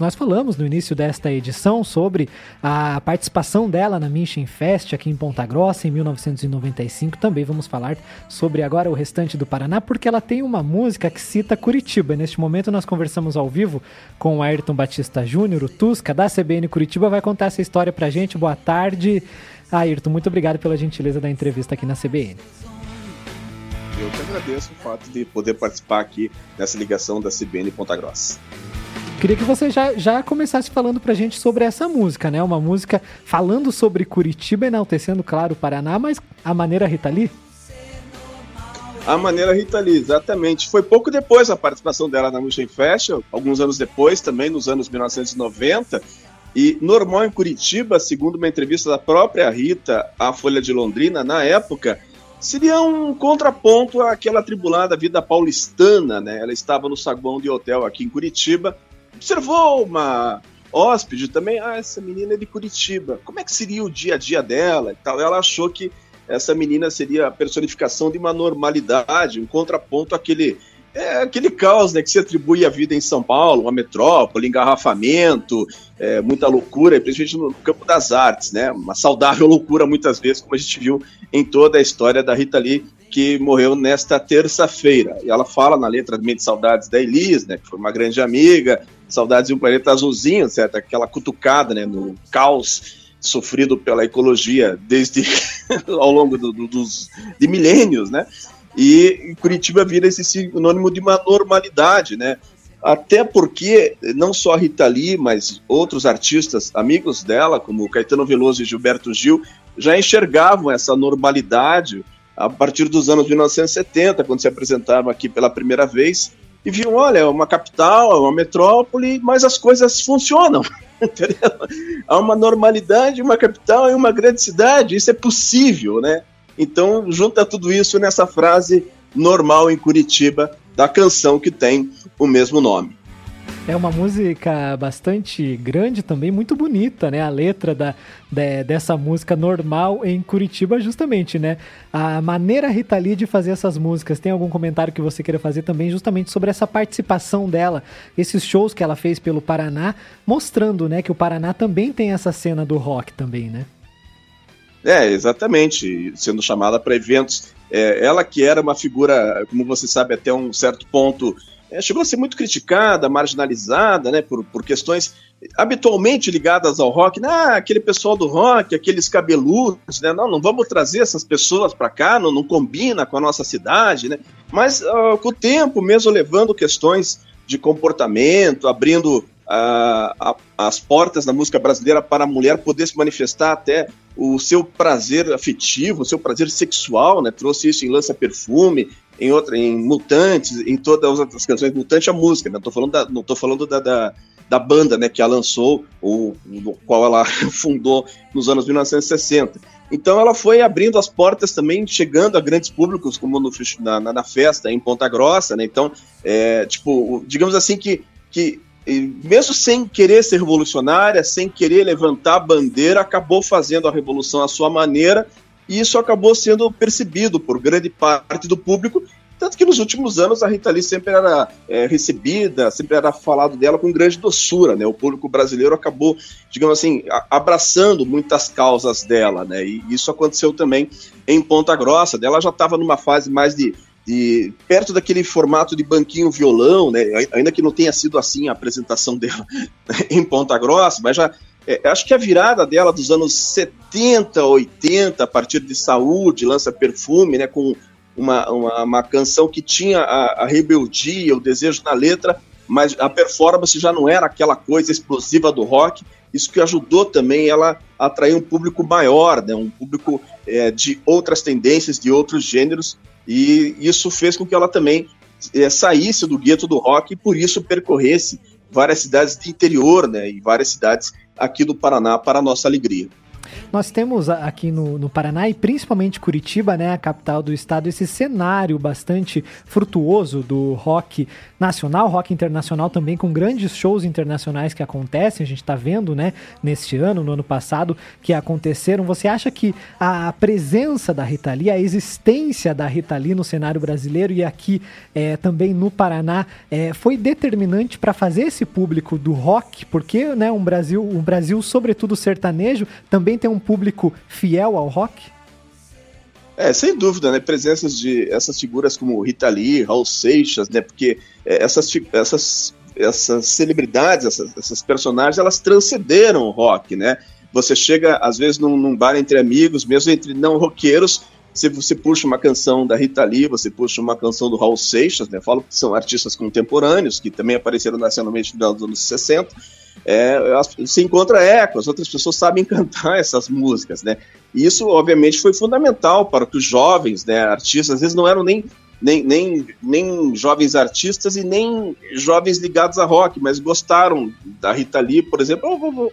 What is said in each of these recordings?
Nós falamos no início desta edição sobre a participação dela na Mission Fest aqui em Ponta Grossa em 1995. Também vamos falar sobre agora o restante do Paraná, porque ela tem uma música que cita Curitiba. Neste momento nós conversamos ao vivo com o Ayrton Batista Júnior, o Tusca, da CBN Curitiba, vai contar essa história pra gente. Boa tarde. Ayrton, muito obrigado pela gentileza da entrevista aqui na CBN. Eu que agradeço o fato de poder participar aqui nessa ligação da CBN Ponta Grossa. Queria que você já, já começasse falando pra gente sobre essa música, né? Uma música falando sobre Curitiba, enaltecendo, claro, o Paraná, mas a maneira Rita Lee? A maneira Rita Lee, exatamente. Foi pouco depois a participação dela na Mission Fest, alguns anos depois, também nos anos 1990. E normal em Curitiba, segundo uma entrevista da própria Rita à Folha de Londrina, na época, seria um contraponto àquela tribulada vida paulistana, né? Ela estava no saguão de hotel aqui em Curitiba observou uma hóspede também, ah, essa menina é de Curitiba, como é que seria o dia a dia dela e tal? Ela achou que essa menina seria a personificação de uma normalidade, um contraponto àquele é aquele caos né, que se atribui à vida em São Paulo, uma metrópole, engarrafamento, é, muita loucura, principalmente no campo das artes, né? Uma saudável loucura, muitas vezes, como a gente viu em toda a história da Rita Lee, que morreu nesta terça-feira. E ela fala na letra de Saudades da Elis, né, que foi uma grande amiga, Saudades de um Planeta Azulzinho, certo? Aquela cutucada né, no caos sofrido pela ecologia desde ao longo do, do, dos de milênios, né? E Curitiba vira esse sinônimo de uma normalidade, né? Até porque não só Rita Lee, mas outros artistas amigos dela, como Caetano Veloso e Gilberto Gil, já enxergavam essa normalidade a partir dos anos 1970, quando se apresentaram aqui pela primeira vez, e viam, olha, é uma capital, é uma metrópole, mas as coisas funcionam. Entendeu? Há uma normalidade, uma capital e uma grande cidade, isso é possível, né? Então, junta tudo isso nessa frase normal em Curitiba da canção que tem o mesmo nome. É uma música bastante grande também, muito bonita, né? A letra da, de, dessa música normal em Curitiba, justamente, né? A maneira Rita Lee de fazer essas músicas. Tem algum comentário que você queira fazer também, justamente sobre essa participação dela, esses shows que ela fez pelo Paraná, mostrando, né, que o Paraná também tem essa cena do rock também, né? É, exatamente, sendo chamada para eventos. É, ela que era uma figura, como você sabe, até um certo ponto é, chegou a ser muito criticada, marginalizada, né, por, por questões habitualmente ligadas ao rock, né, ah, aquele pessoal do rock, aqueles cabeludos, né, não, não vamos trazer essas pessoas para cá, não, não combina com a nossa cidade, né, mas uh, com o tempo, mesmo levando questões de comportamento, abrindo uh, as portas da música brasileira para a mulher poder se manifestar até o seu prazer afetivo, o seu prazer sexual, né, trouxe isso em Lança Perfume, em outra, em Mutantes, em todas as outras canções, Mutante é a música, né? tô falando da, não tô falando da, da, da banda, né, que ela lançou, o, o qual ela fundou nos anos 1960. Então ela foi abrindo as portas também, chegando a grandes públicos, como no, na, na, festa em Ponta Grossa, né? Então, é, tipo, digamos assim que, que mesmo sem querer ser revolucionária, sem querer levantar a bandeira, acabou fazendo a revolução à sua maneira e isso acabou sendo percebido por grande parte do público, tanto que nos últimos anos a Rita Lee sempre era é, recebida, sempre era falado dela com grande doçura, né? O público brasileiro acabou, digamos assim, abraçando muitas causas dela, né? E isso aconteceu também em Ponta Grossa. Ela já estava numa fase mais de, perto daquele formato de banquinho violão, né? Ainda que não tenha sido assim a apresentação dela em Ponta Grossa, mas já é, acho que a virada dela dos anos 70, 80, a partir de Saúde, lança Perfume, né, com uma, uma, uma canção que tinha a, a, rebeldia, o desejo na letra, mas a performance já não era aquela coisa explosiva do rock. Isso que ajudou também ela a atrair um público maior, né, um público é, de outras tendências, de outros gêneros, e isso fez com que ela também é, saísse do gueto do rock e por isso percorresse várias cidades de interior, né, e várias cidades aqui do Paraná para a nossa alegria. Nós temos aqui no, no Paraná e principalmente Curitiba, né, a capital do estado, esse cenário bastante frutuoso do rock nacional, rock internacional também, com grandes shows internacionais que acontecem. A gente está vendo, né, neste ano, no ano passado, que aconteceram. Você acha que a presença da Rita Lee, a existência da Rita Lee no cenário brasileiro e aqui é, também no Paraná é, foi determinante para fazer esse público do rock? Porque, né, um Brasil, um Brasil sobretudo sertanejo, também tem um público fiel ao rock? É, sem dúvida, né? Presenças de essas figuras como Rita Lee, Raul Seixas, né? Porque é, essas, essas, essas celebridades, essas, essas personagens, elas transcenderam o rock, né? Você chega, às vezes, num, num bar entre amigos, mesmo entre não roqueiros, se você puxa uma canção da Rita Lee, você puxa uma canção do Raul Seixas, né? Falo que são artistas contemporâneos, que também apareceram nacionalmente nos anos 60 é, se encontra eco, as outras pessoas sabem cantar essas músicas, né? E isso, obviamente, foi fundamental para que os jovens, né, artistas, às vezes não eram nem, nem, nem, nem jovens artistas e nem jovens ligados a rock, mas gostaram da Rita Lee, por exemplo. Oh,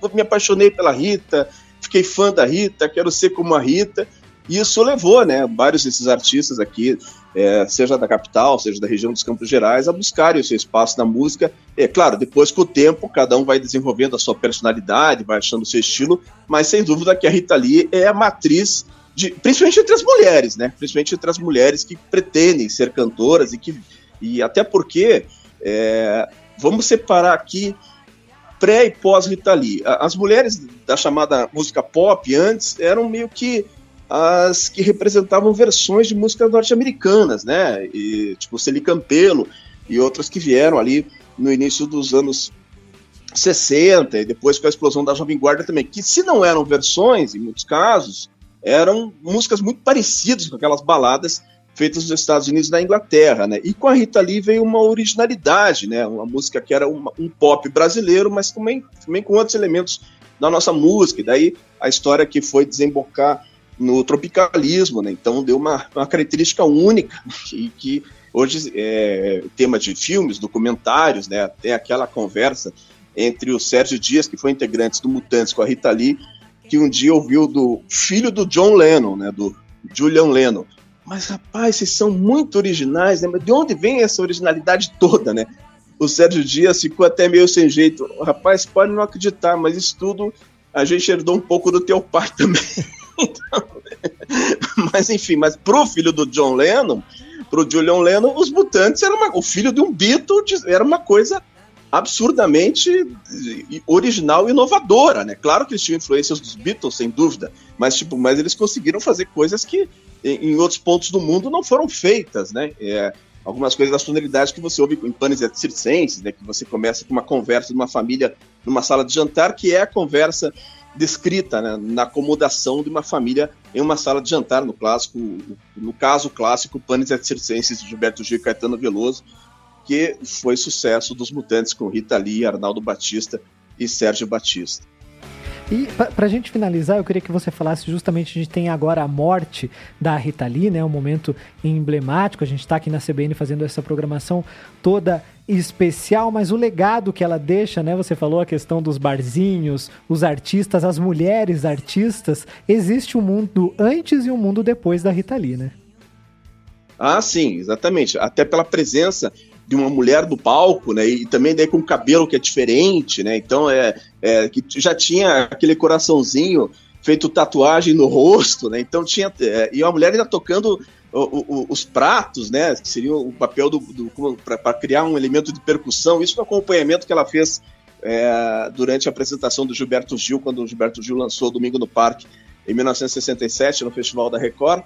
oh, me apaixonei pela Rita, fiquei fã da Rita, quero ser como a Rita. E isso levou, né, vários desses artistas aqui, é, seja da capital, seja da região dos Campos Gerais, a buscarem o seu espaço na música. É claro, depois com o tempo, cada um vai desenvolvendo a sua personalidade, vai achando o seu estilo, mas sem dúvida que a Rita Lee é a matriz, de, principalmente entre as mulheres, né? Principalmente entre as mulheres que pretendem ser cantoras e que. E até porque. É, vamos separar aqui pré e pós Rita Lee. As mulheres da chamada música pop antes eram meio que as que representavam versões de músicas norte-americanas, né? E, tipo Celi Campelo e outras que vieram ali no início dos anos 60 e depois com a explosão da Jovem Guarda também, que se não eram versões, em muitos casos, eram músicas muito parecidas com aquelas baladas feitas nos Estados Unidos e na Inglaterra, né? E com a Rita Lee veio uma originalidade, né? Uma música que era uma, um pop brasileiro, mas também, também com outros elementos da nossa música. E daí a história que foi desembocar no tropicalismo, né? Então deu uma, uma característica única e que hoje é tema de filmes, documentários, né? Tem aquela conversa entre o Sérgio Dias, que foi integrante do Mutantes, com a Rita Lee, que um dia ouviu do filho do John Lennon, né? Do Julian Lennon. Mas rapaz, vocês são muito originais, né? Mas de onde vem essa originalidade toda, né? O Sérgio Dias ficou até meio sem jeito. Rapaz, pode não acreditar, mas isso tudo a gente herdou um pouco do teu pai também. Então, mas enfim, mas pro filho do John Lennon, pro Julian Lennon, os mutantes eram uma, o filho de um Beatle era uma coisa absurdamente original e inovadora, né? Claro que eles tinham influências dos Beatles, sem dúvida, mas tipo, mas eles conseguiram fazer coisas que em, em outros pontos do mundo não foram feitas, né? É, algumas coisas das tonalidades que você ouve em panes circenses, né? Que você começa com uma conversa de uma família numa sala de jantar, que é a conversa descrita né, na acomodação de uma família em uma sala de jantar, no clássico, no caso clássico, Panis et Circenses de Gilberto Gil e Caetano Veloso, que foi sucesso dos Mutantes com Rita Lee, Arnaldo Batista e Sérgio Batista. E para a gente finalizar, eu queria que você falasse justamente, a gente tem agora a morte da Rita Lee, né? Um momento emblemático, a gente está aqui na CBN fazendo essa programação toda especial, mas o legado que ela deixa, né? Você falou a questão dos barzinhos, os artistas, as mulheres artistas. Existe um mundo antes e um mundo depois da Rita Lee, né? Ah, sim, exatamente. Até pela presença de uma mulher do palco, né? E também daí com cabelo que é diferente, né? Então é, é que já tinha aquele coraçãozinho feito tatuagem no rosto, né? Então tinha é, e uma mulher ainda tocando o, o, os pratos, né? Que seria o papel do, do para criar um elemento de percussão. Isso no acompanhamento que ela fez é, durante a apresentação do Gilberto Gil, quando o Gilberto Gil lançou Domingo no Parque em 1967 no Festival da Record.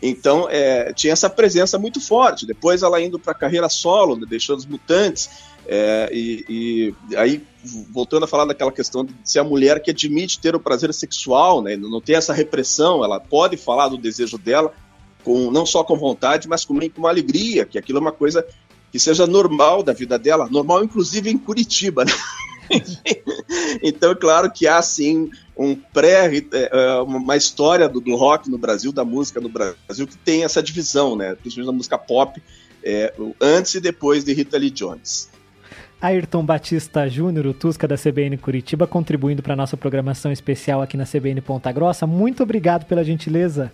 Então, é, tinha essa presença muito forte. Depois, ela indo para a carreira solo, né, deixando os mutantes. É, e, e, aí, voltando a falar daquela questão de se a mulher que admite ter o prazer sexual, né, não tem essa repressão, ela pode falar do desejo dela, com não só com vontade, mas também com uma alegria, que aquilo é uma coisa que seja normal da vida dela, normal inclusive em Curitiba, né? então, claro que há sim um pré, é, é, uma história do, rock no Brasil, da música no Brasil, que tem essa divisão, né? Principalmente da música pop, é, antes e depois de Rita Lee Jones. Ayrton Batista Júnior, o Tusca da CBN Curitiba, contribuindo para nossa programação especial aqui na CBN Ponta Grossa. Muito obrigado pela gentileza.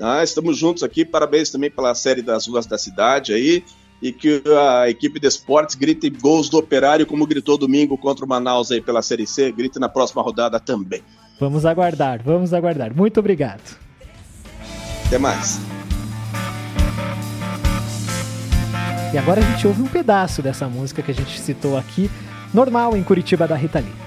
Ah, estamos juntos aqui. Parabéns também pela série das ruas da cidade aí. E que a equipe de esportes grite gols do operário, como gritou domingo contra o Manaus aí pela Série C. Grite na próxima rodada também. Vamos aguardar, vamos aguardar. Muito obrigado. Até mais. E agora a gente ouve um pedaço dessa música que a gente citou aqui, normal em Curitiba da Rita Lee.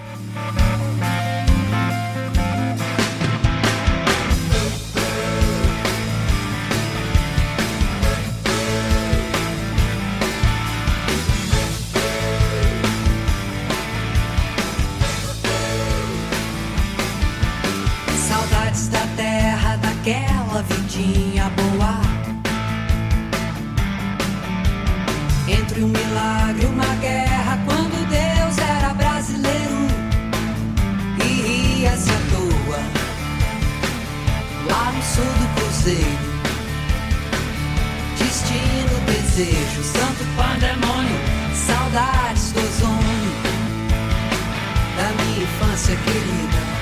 Desejo, santo pandemônio, saudades do ozônio da minha infância querida.